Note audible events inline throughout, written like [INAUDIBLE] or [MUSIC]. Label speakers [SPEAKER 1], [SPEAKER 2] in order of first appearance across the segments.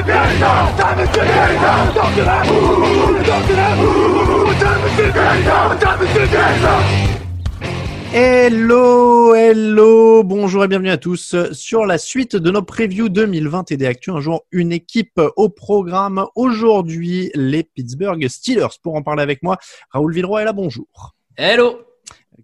[SPEAKER 1] Time is that. That. Time is time is?
[SPEAKER 2] Hello, hello, bonjour et bienvenue à tous sur la suite de nos previews 2020 et des actus. Un jour, une équipe au programme. Aujourd'hui, les Pittsburgh Steelers. Pour en parler avec moi, Raoul Villeroy est là, bonjour.
[SPEAKER 3] Hello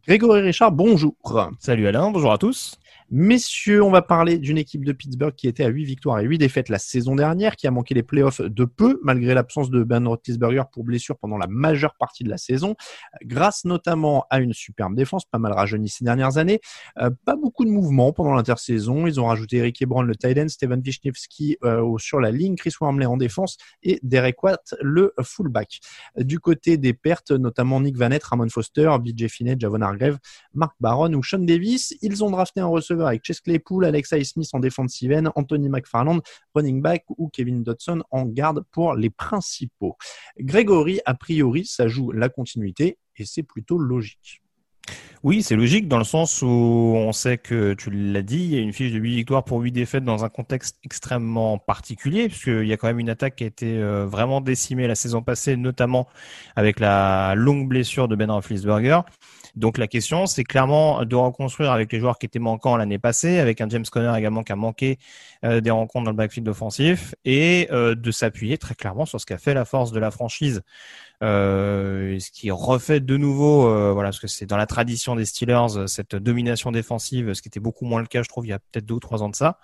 [SPEAKER 2] Grégory Richard, bonjour.
[SPEAKER 4] Salut Alain, bonjour à tous.
[SPEAKER 2] Messieurs, on va parler d'une équipe de Pittsburgh qui était à 8 victoires et 8 défaites la saison dernière, qui a manqué les playoffs de peu, malgré l'absence de Ben Roethlisberger pour blessure pendant la majeure partie de la saison, grâce notamment à une superbe défense, pas mal rajeunie ces dernières années, euh, pas beaucoup de mouvements pendant l'intersaison. Ils ont rajouté Eric Ebron, le tight end, Steven Wisniewski euh, sur la ligne, Chris Wormley en défense et Derek Watt, le fullback. Du côté des pertes, notamment Nick Vanette, Ramon Foster, BJ Finney, Javon Hargrave, Mark Barron ou Sean Davis, ils ont drafté un receveur avec Chase Claypool, Alexa Smith en defensive end, Anthony McFarland, running back ou Kevin Dodson en garde pour les principaux. Grégory, a priori, ça joue la continuité et c'est plutôt logique.
[SPEAKER 4] Oui, c'est logique dans le sens où on sait que tu l'as dit, il y a une fiche de 8 victoires pour 8 défaites dans un contexte extrêmement particulier, puisqu'il y a quand même une attaque qui a été euh, vraiment décimée la saison passée, notamment avec la longue blessure de Ben Roethlisberger. Donc la question, c'est clairement de reconstruire avec les joueurs qui étaient manquants l'année passée, avec un James Conner également qui a manqué euh, des rencontres dans le backfield offensif, et euh, de s'appuyer très clairement sur ce qu'a fait la force de la franchise. Euh, ce qui refait de nouveau, voilà, parce que c'est dans la tradition des Steelers cette domination défensive, ce qui était beaucoup moins le cas, je trouve, il y a peut-être deux ou trois ans de ça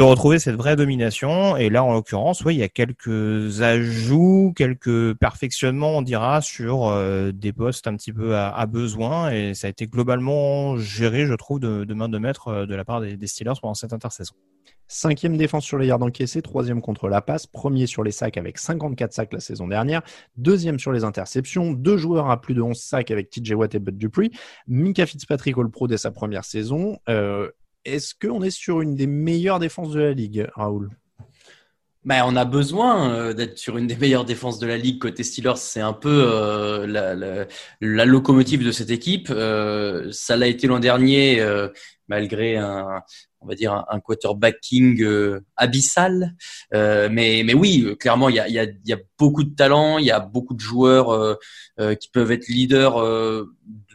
[SPEAKER 4] de retrouver cette vraie domination. Et là, en l'occurrence, oui, il y a quelques ajouts, quelques perfectionnements, on dira, sur euh, des postes un petit peu à, besoin. Et ça a été globalement géré, je trouve, de, main de maître euh, de la part des, Steelers pendant cette intersaison.
[SPEAKER 2] Cinquième défense sur les yards encaissés, troisième contre la passe, premier sur les sacs avec 54 sacs la saison dernière, deuxième sur les interceptions, deux joueurs à plus de 11 sacs avec TJ Watt et Bud Dupree, Mika Fitzpatrick All-Pro dès sa première saison, euh, est-ce qu'on est sur une des meilleures défenses de la ligue, Raoul?
[SPEAKER 3] Ben, on a besoin euh, d'être sur une des meilleures défenses de la ligue côté Steelers. C'est un peu euh, la, locomotive de cette équipe. Euh, ça l'a été l'an dernier, malgré un, on va dire un, quarterbacking abyssal. mais, mais oui, clairement, il y a, y a, beaucoup de talent, il y a beaucoup de joueurs qui peuvent être leaders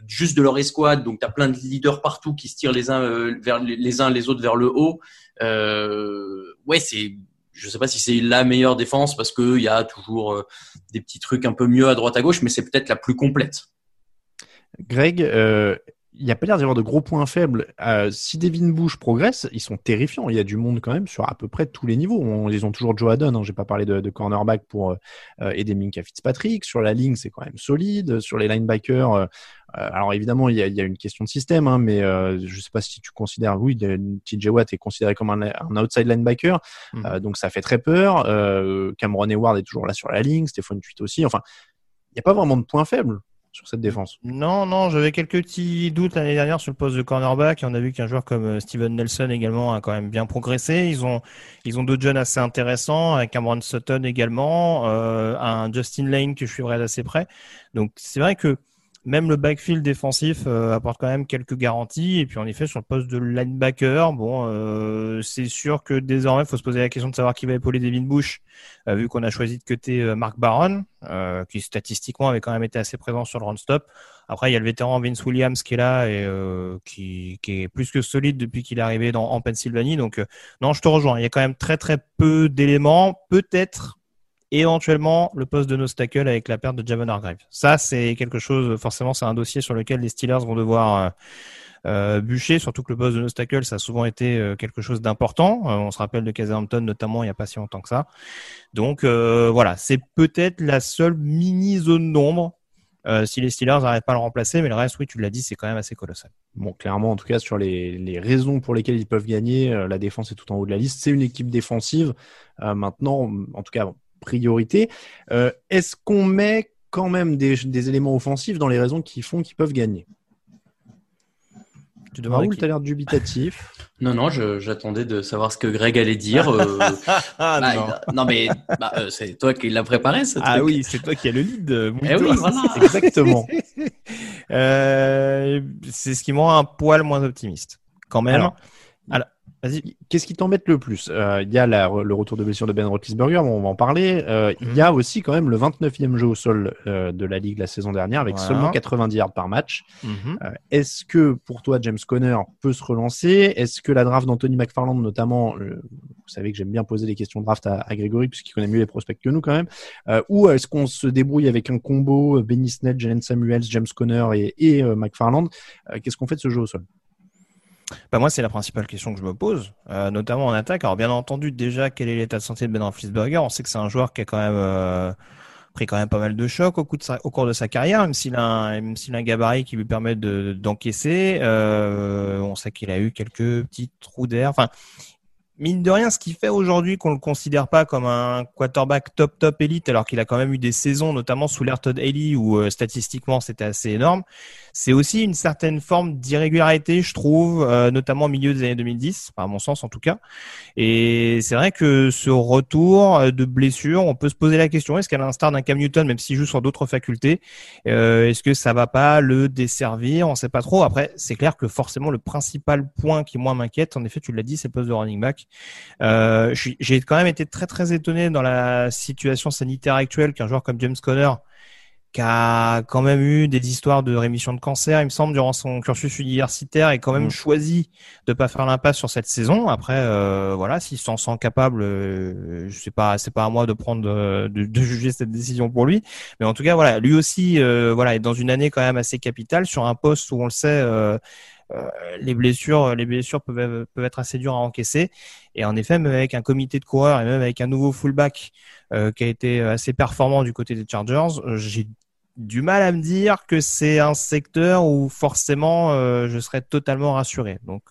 [SPEAKER 3] juste de leur escouade. Donc, tu as plein de leaders partout qui se tirent les uns euh, vers les uns les autres vers le haut. Euh, ouais, c'est je sais pas si c'est la meilleure défense parce qu'il y a toujours euh, des petits trucs un peu mieux à droite à gauche, mais c'est peut-être la plus complète.
[SPEAKER 2] Greg, euh, il n'y a pas l'air d'y avoir de gros points faibles. Euh, si Devin Bush progresse, ils sont terrifiants. Il y a du monde quand même sur à peu près tous les niveaux. ils ont toujours Joe Haddon. Hein. J'ai pas parlé de, cornerback pour euh, aider Minka Fitzpatrick. Sur la ligne, c'est quand même solide. Sur les linebackers, euh, alors évidemment, il y, a, une question de système, hein, mais je ne sais pas si tu considères, oui, TJ Watt est considéré comme un, outside linebacker, mmh. donc ça fait très peur. Cameron Hayward est toujours là sur la ligne, Stéphane Tuit aussi. Enfin, il n'y a pas vraiment de points faibles sur cette défense.
[SPEAKER 4] Non, non, j'avais quelques petits doutes l'année dernière sur le poste de cornerback. On a vu qu'un joueur comme euh, Steven Nelson également a quand même bien progressé. Ils ont, ils ont deux jeunes assez intéressants, avec Cameron Sutton également, euh, un Justin Lane que je suivrai d'assez près. Donc c'est vrai que même le backfield défensif euh, apporte quand même quelques garanties. Et puis en effet, sur le poste de linebacker, bon, euh, c'est sûr que désormais, il faut se poser la question de savoir qui va épauler Devin Bush, euh, vu qu'on a choisi de côté Mark Barron, qui statistiquement avait quand même été assez présent sur le run-stop. Après, il y a le vétéran Vince Williams qui est là et qui, qui, est plus que solide depuis qu'il est arrivé dans, en Pennsylvanie. Donc, non, je te rejoins. Il y a quand même très très peu d'éléments. Peut-être et éventuellement le poste de Nostacle avec la perte de Javon Hargrave. Ça, c'est quelque chose, forcément, c'est un dossier sur lequel les Steelers vont devoir euh, euh bûcher, surtout que le poste de Nostacle, ça a souvent été euh, quelque chose d'important. On se rappelle de Hampton notamment il n'y a pas si longtemps que ça. Donc voilà, c'est peut-être la seule mini zone d'ombre si les Steelers n'arrivent pas à le remplacer, mais le reste, oui, tu l'as dit, c'est quand même assez colossal.
[SPEAKER 2] Bon, clairement, en tout cas, sur les, les raisons pour lesquelles ils peuvent gagner, la défense est tout en haut de la liste. C'est une équipe défensive. maintenant, en tout cas, priorité. Euh, est-ce qu'on met quand même des, éléments offensifs dans les raisons qui font qu'ils peuvent gagner? Tu Raoul, tu as l'air dubitatif. [LAUGHS]
[SPEAKER 3] Non, non, j'attendais de savoir ce que Greg allait dire. Euh. [LAUGHS] Ah, bah, non. mais bah, euh, c'est toi qui l'as préparé, ce
[SPEAKER 4] Ah oui, c'est toi qui as le lead.
[SPEAKER 3] Eh oui, voilà. [LAUGHS]
[SPEAKER 2] Exactement.
[SPEAKER 4] c'est ce qui me rend un poil moins optimiste. Quand même.
[SPEAKER 2] Alors, Qu'est-ce qui t'embête le plus? Euh, Il y a le retour de blessure de Ben Roethlisberger, on va en parler. Euh, il y a mhm. aussi quand même le 29e jeu au sol euh, de la Ligue la saison dernière avec seulement 90 yards par match. Mhm. Est-ce que pour toi, James Conner peut se relancer? Est-ce que la draft d'Anthony McFarland notamment, vous savez que j'aime bien poser des questions de draft à, Grégory puisqu'il connaît mieux les prospects que nous quand même, ou est-ce qu'on se débrouille avec un combo Benny Snell, Jalen Samuels, James Conner et, et McFarland? Qu'est-ce qu'on fait de ce jeu au sol?
[SPEAKER 4] Bah moi, c'est la principale question que je me pose, euh, notamment en attaque. Alors bien entendu, déjà, quel est l'état de santé de Ben Roethlisberger On sait que c'est un joueur qui a quand même euh, pris quand même pas mal de chocs au, cours de sa carrière, même s'il a, un, même s'il a un gabarit qui lui permet de, d'encaisser. Euh, on sait qu'il a eu quelques petits trous d'air. Enfin, mine de rien, ce qui fait aujourd'hui qu'on le considère pas comme un quarterback top top élite, alors qu'il a quand même eu des saisons, notamment sous l'ère Todd où euh, statistiquement c'était assez énorme, c'est aussi une certaine forme d'irrégularité, je trouve, euh, notamment au milieu des années 2010, à mon sens en tout cas. Et c'est vrai que ce retour euh, de blessure, on peut se poser la question est-ce qu'à l'instar d'un Cam Newton, même s'il joue sur d'autres facultés, est-ce que ça va pas le desservir? On sait pas trop. Après, c'est clair que forcément le principal point qui moi m'inquiète, en effet, tu l'as dit, c'est le poste de running back. Euh, j'ai quand même été très très étonné dans la situation sanitaire actuelle qu'un joueur comme James Conner, qui a quand même eu des histoires de rémission de cancer, il me semble, durant son cursus universitaire, et quand même mm. choisi de pas faire l'impasse sur cette saison. Après, euh, voilà, s'il s'en sent capable, euh, sais pas, c'est pas à moi de prendre de, de, juger cette décision pour lui, mais en tout cas, voilà, lui aussi, euh, voilà, est dans une année quand même assez capitale sur un poste où on le sait euh, les blessures, les blessures peuvent, peuvent être assez dures à encaisser. Et en effet, même avec un comité de coureurs et même avec un nouveau fullback euh, qui a été assez performant du côté des Chargers, euh, j'ai du mal à me dire que c'est un secteur où forcément je serais totalement rassuré. Donc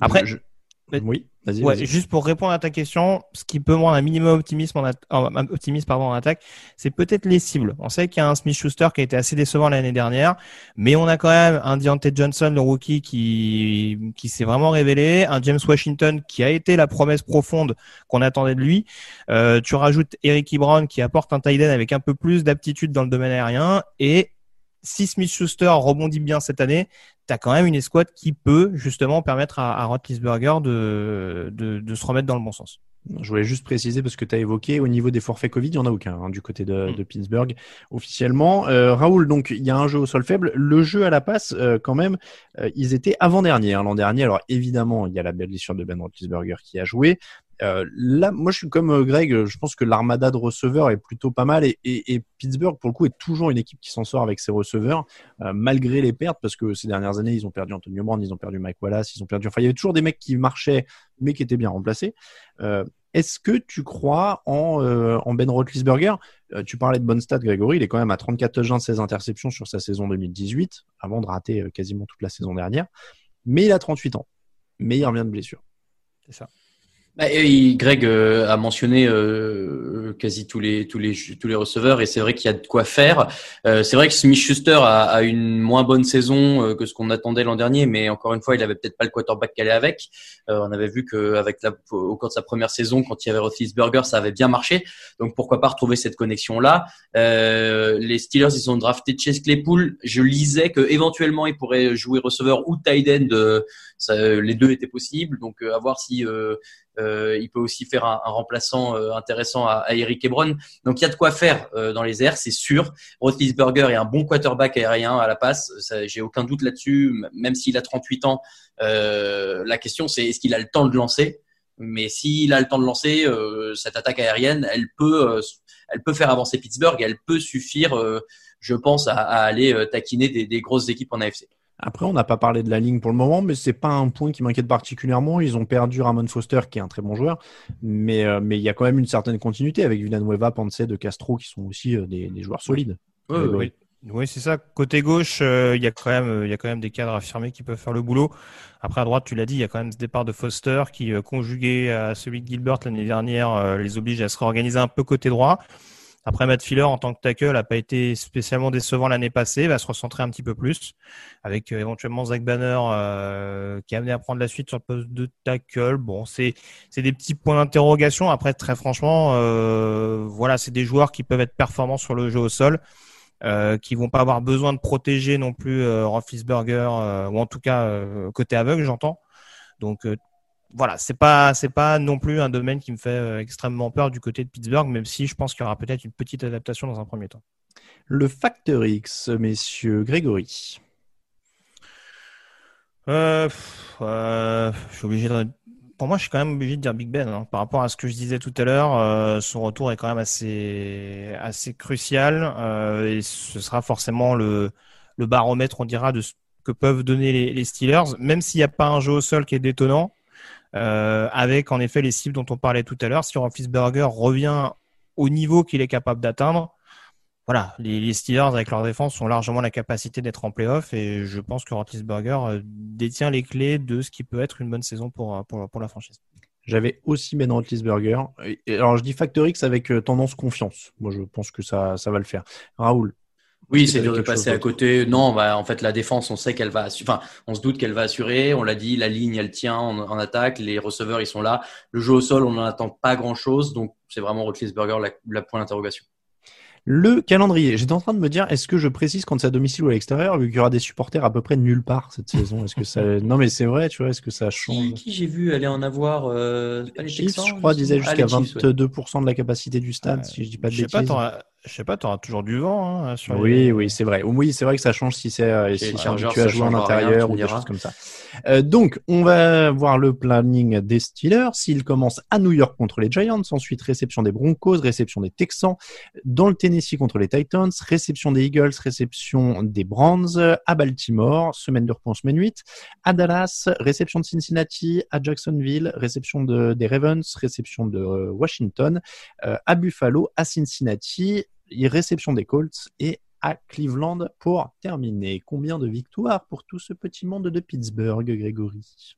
[SPEAKER 4] après,
[SPEAKER 2] oui.
[SPEAKER 4] Ouais, juste pour répondre à ta question, ce qui peut me rendre un minimum optimiste en, optimiste pardon, en attaque, c'est peut-être les cibles. On sait qu'il y a un Smith Schuster qui a été assez décevant l'année dernière, mais on a quand même un Deontay Johnson, le rookie, qui, qui s'est vraiment révélé, un James Washington qui a été la promesse profonde qu'on attendait de lui. Euh, tu rajoutes Eric Brown qui apporte un tight avec un peu plus d'aptitude dans le domaine aérien et si Smith Schuster rebondit bien cette année, tu as quand même une escouade qui peut justement permettre à, à Roethlisberger de, de, de, se remettre dans le bon sens.
[SPEAKER 2] Je voulais juste préciser parce que tu as évoqué au niveau des forfaits Covid, il n'y en a aucun hein, du côté de, mm. de Pittsburgh officiellement. Euh, Raoul, donc il y a un jeu au sol faible. Le jeu à la passe, euh, quand même, euh, ils étaient avant-dernier hein, l'an dernier. Alors évidemment, il y a la belle blessure de Ben Roethlisberger qui a joué. Euh, là, moi, je suis comme euh, Greg. Je pense que l'armada de receveurs est plutôt pas mal et, Pittsburgh, pour le coup, est toujours une équipe qui s'en sort avec ses receveurs, euh, malgré les pertes, parce que ces dernières années, ils ont perdu Antonio Brown, ils ont perdu Mike Wallace, ils ont perdu. Enfin, il y avait toujours des mecs qui marchaient, mais qui étaient bien remplacés. Est-ce que tu crois en, en Ben Roethlisberger? Tu parlais de bonne stat, Grégory. Il est quand même à 34 touchdowns, 16 interceptions sur sa saison 2018, avant de rater quasiment toute la saison dernière. Mais il a 38 ans. Mais il revient de blessure.
[SPEAKER 4] C'est ça.
[SPEAKER 3] Bah, Greg euh, a mentionné euh, quasi tous les tous les tous les receveurs et c'est vrai qu'il y a de quoi faire. Euh, c'est vrai que Smith Schuster a, une moins bonne saison que ce qu'on attendait l'an dernier, mais encore une fois, il avait peut-être pas le quarterback qu'elle est avec. on avait vu que avec la, au cours de sa première saison, quand il y avait Roethlisberger, ça avait bien marché. Donc pourquoi pas retrouver cette connexion là. les Steelers, ils ont drafté Chase Claypool. Je lisais que éventuellement il pourrait jouer receveur ou tight end. les deux étaient possibles. Donc à voir si il peut aussi faire un, remplaçant euh, intéressant à, Eric Ebron. Donc il y a de quoi faire euh, dans les airs, c'est sûr. Roethlisberger est un bon quarterback aérien à la passe. J'ai aucun doute là-dessus. Même s'il a 38 ans, la question c'est est-ce qu'il a le temps de lancer? Mais s'il a le temps de lancer, cette attaque aérienne, elle peut, elle peut faire avancer Pittsburgh. Elle peut suffire, je pense, à, aller taquiner des grosses équipes en AFC.
[SPEAKER 2] Après, on n'a pas parlé de la ligne pour le moment, mais c'est pas un point qui m'inquiète particulièrement. Ils ont perdu Ramon Foster, qui est un très bon joueur, mais euh, mais il y a quand même une certaine continuité avec Villanueva, Ponce, De Castro, qui sont aussi euh, des, des, joueurs solides.
[SPEAKER 4] oui, oui. c'est ça. Côté gauche, euh, il y a quand même, il y a quand même des cadres affirmés qui peuvent faire le boulot. Après à droite, tu l'as dit, il y a quand même ce départ de Foster qui, conjugué à celui de Gilbert l'année dernière, les oblige à se réorganiser un peu côté droit. Après, Matt Filler, en tant que tackle, n'a pas été spécialement décevant l'année passée, va se recentrer un petit peu plus, avec euh, éventuellement Zach Banner euh, qui est amené à prendre la suite sur le poste de tackle. Bon, c'est des petits points d'interrogation. Après, très franchement, euh, voilà, c'est des joueurs qui peuvent être performants sur le jeu au sol. Euh, qui vont pas avoir besoin de protéger non plus euh, Roethlisberger ou en tout cas côté aveugle j'entends donc voilà, c'est pas c'est pas non plus un domaine qui me fait euh, extrêmement peur du côté de Pittsburgh, même si je pense qu'il y aura peut-être une petite adaptation dans un premier temps.
[SPEAKER 2] Le facteur X, messieurs, Grégory.
[SPEAKER 4] Euh, euh, je suis obligé de... Pour moi, je suis quand même obligé de dire Big Ben. Hein. Par rapport à ce que je disais tout à l'heure, son retour est quand même assez assez crucial et ce sera forcément le le baromètre, on dira, de ce que peuvent donner les, les Steelers, même s'il n'y a pas un jeu au sol qui est détonnant euh, avec en effet les cibles dont on parlait tout à l'heure. Si Roethlisberger revient au niveau qu'il est capable d'atteindre, voilà, les, Steelers avec leur défense ont largement la capacité d'être en playoff et je pense que Roethlisberger euh, détient les clés de ce qui peut être une bonne saison pour, euh, pour, la franchise.
[SPEAKER 2] J'avais aussi Ben Roethlisberger. Alors je dis Factor X avec tendance confiance. Moi je pense que ça, ça va le faire. Raoul,
[SPEAKER 3] oui, c'est dur de passer à côté. Non, bah, en fait, la défense, on sait qu'elle va, enfin, on se doute qu'elle va assurer. On l'a dit, la ligne, elle tient en, attaque. Les receveurs, ils sont là. Le jeu au sol, on n'en attend pas grand chose. Donc, c'est vraiment Roethlisberger la, la point d'interrogation.
[SPEAKER 2] Le calendrier. J'étais en train de me dire, est-ce que je précise quand c'est à domicile ou à l'extérieur, vu qu'il y aura des supporters à peu près nulle part cette saison? Est-ce que ça [LAUGHS] Non, mais c'est vrai, tu vois. Est-ce que ça change?
[SPEAKER 3] Qui, j'ai vu aller en avoir euh, pas les
[SPEAKER 2] Chiefs, je crois, disait jusqu'à 22% de la capacité du stade, si je dis pas de bêtises.
[SPEAKER 4] Pas, je sais pas, tu auras toujours du vent. Hein, sur
[SPEAKER 2] oui, oui, c'est vrai. Oui, c'est vrai que ça change si c'est euh, si tu as joué en intérieur ou des choses comme ça. Euh, donc, on va voir le planning des Steelers. S'ils commencent à New York contre les Giants, ensuite réception des Broncos, réception des Texans, dans le Tennessee contre les Titans, réception des Eagles, réception des Browns, à Baltimore, semaine de repos semaine 8, à Dallas, réception de Cincinnati, à Jacksonville, réception de, des Ravens, réception de euh, Washington, à Buffalo, à Cincinnati, réception des Colts et à Cleveland pour terminer. Combien de victoires pour tout ce petit monde de Pittsburgh, Grégory?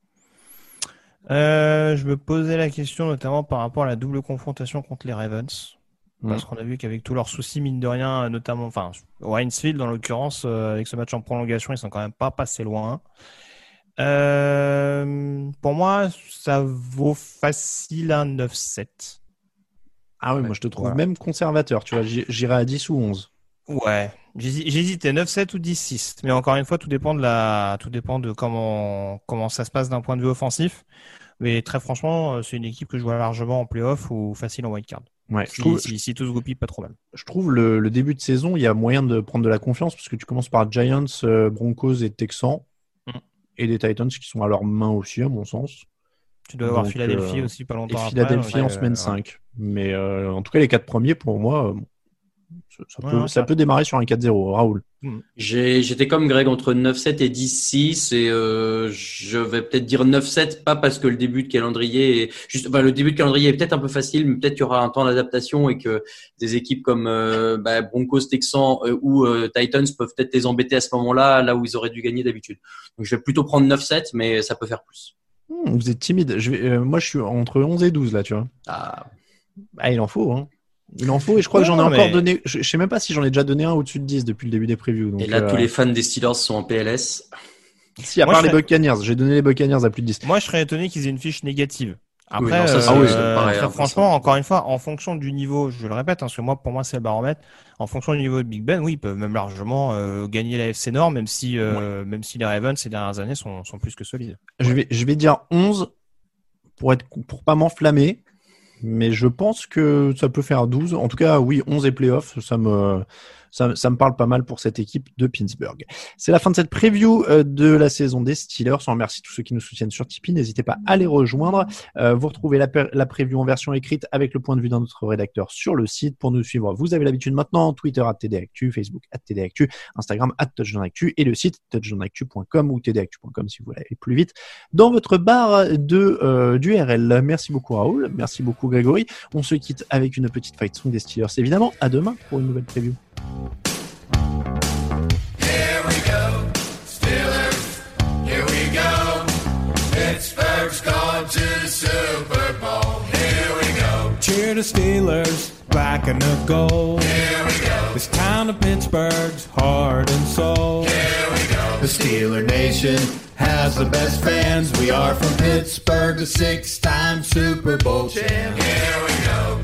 [SPEAKER 4] Euh, Je me posais la question notamment par rapport à la double confrontation contre les Ravens. Parce qu'on a vu qu'avec tous leurs soucis, mine de rien, notamment, enfin, Winesfield, dans l'occurrence, euh, avec ce match en prolongation, ils sont quand même pas passés loin. Euh, pour moi, ça vaut facile un 9-7.
[SPEAKER 2] Ah oui, moi je te trouve même conservateur, tu vois, j'irai à 10 ou 11.
[SPEAKER 4] Ouais, j'hésitais 9-7 ou 10-6, mais encore une fois, tout dépend de la, tout dépend de comment comment ça se passe d'un point de vue offensif. Mais très franchement, euh, c'est une équipe que je vois largement en playoff ou facile en wildcard.
[SPEAKER 2] Ouais,
[SPEAKER 4] si, trouve, si, tout se goupille, pas trop mal.
[SPEAKER 2] Je trouve le, le, début de saison, il y a moyen de prendre de la confiance parce que tu commences par Giants, euh, Broncos et Texans mm. et des Titans qui sont à leur main aussi, à mon sens.
[SPEAKER 4] Tu dois avoir Philadelphie euh, aussi pas longtemps
[SPEAKER 2] et Philadelphie en semaine 5. Mais euh, en tout cas, les quatre premiers, pour moi, euh, ça, peut, ça, peut, démarrer sur un 4-0. Raoul.
[SPEAKER 3] Hmm. J'étais comme Greg entre 9-7 et 10-6 et euh, je vais peut-être dire 9-7, pas parce que le début de calendrier est juste, enfin, le début de calendrier est peut-être un peu facile, mais peut-être qu'il y aura un temps d'adaptation et que des équipes comme bah, Broncos, Texans ou Titans peuvent peut-être les embêter à ce moment-là, là où ils auraient dû gagner d'habitude. Donc je vais plutôt prendre 9-7, mais ça peut faire plus.
[SPEAKER 2] Hmm, vous êtes timide. Je vais, euh, moi, je suis entre 11 et 12 là, tu vois.
[SPEAKER 3] Ah,
[SPEAKER 2] Ah, il en faut, hein. Il en faut, et je crois que j'en ai encore donné. Je, je sais même pas si j'en ai déjà donné un au-dessus de 10 depuis le début des previews. Donc,
[SPEAKER 3] et là,
[SPEAKER 2] euh,
[SPEAKER 3] tous les fans des Steelers sont en PLS.
[SPEAKER 2] Si, à
[SPEAKER 4] Moi,
[SPEAKER 2] part les
[SPEAKER 4] serais-
[SPEAKER 2] Buccaneers, j'ai donné les Buccaneers à plus de 10.
[SPEAKER 4] Moi, je serais étonné qu'ils aient une fiche négative.
[SPEAKER 3] Oui,
[SPEAKER 4] Après,
[SPEAKER 3] non, ça,
[SPEAKER 2] c'est-
[SPEAKER 4] euh,
[SPEAKER 2] ah oui,
[SPEAKER 4] euh,
[SPEAKER 3] pareil,
[SPEAKER 4] très
[SPEAKER 3] hein,
[SPEAKER 4] franchement,
[SPEAKER 3] ça.
[SPEAKER 4] encore une fois, en fonction du niveau, je le répète, hein, parce que moi, pour moi, c'est le baromètre. En fonction du niveau de Big Ben, oui, ils peuvent même largement euh, gagner la FC Nord, même si, euh, même si les Ravens ces dernières années sont, sont plus que solides.
[SPEAKER 2] Je vais, je vais dire 11 pour être pour pas m'enflammer, mais je pense que ça peut faire 12. En tout cas, oui, 11 et playoffs, ça me ça, me parle pas mal pour cette équipe de Pittsburgh. C'est la fin de cette preview euh, de la saison des Steelers. On remercie tous ceux qui nous soutiennent sur Tipeee. N'hésitez pas à les rejoindre. Euh, vous retrouvez la, preview en version écrite avec le point de vue d'un autre rédacteur sur le site. Pour nous suivre, vous avez l'habitude maintenant, Twitter à TDActu, Facebook à TDActu, Instagram à et le site touchdownactu.com ou tdactu.com si vous voulez aller plus vite dans votre barre de euh, d'URL. Merci beaucoup Raoul, merci beaucoup Grégory. On se quitte avec une petite fight song des Steelers évidemment. À demain pour une nouvelle preview.
[SPEAKER 1] Here we go, Steelers. Here we go. Pittsburgh's gone to the Super Bowl. Here we go.
[SPEAKER 5] Cheer the Steelers, black and the gold.
[SPEAKER 1] Here we go.
[SPEAKER 5] This town of Pittsburgh's heart and soul.
[SPEAKER 1] Here we go.
[SPEAKER 5] The Steeler Nation has the best fans. We are from Pittsburgh, the six-time Super Bowl champ.
[SPEAKER 1] Here we go.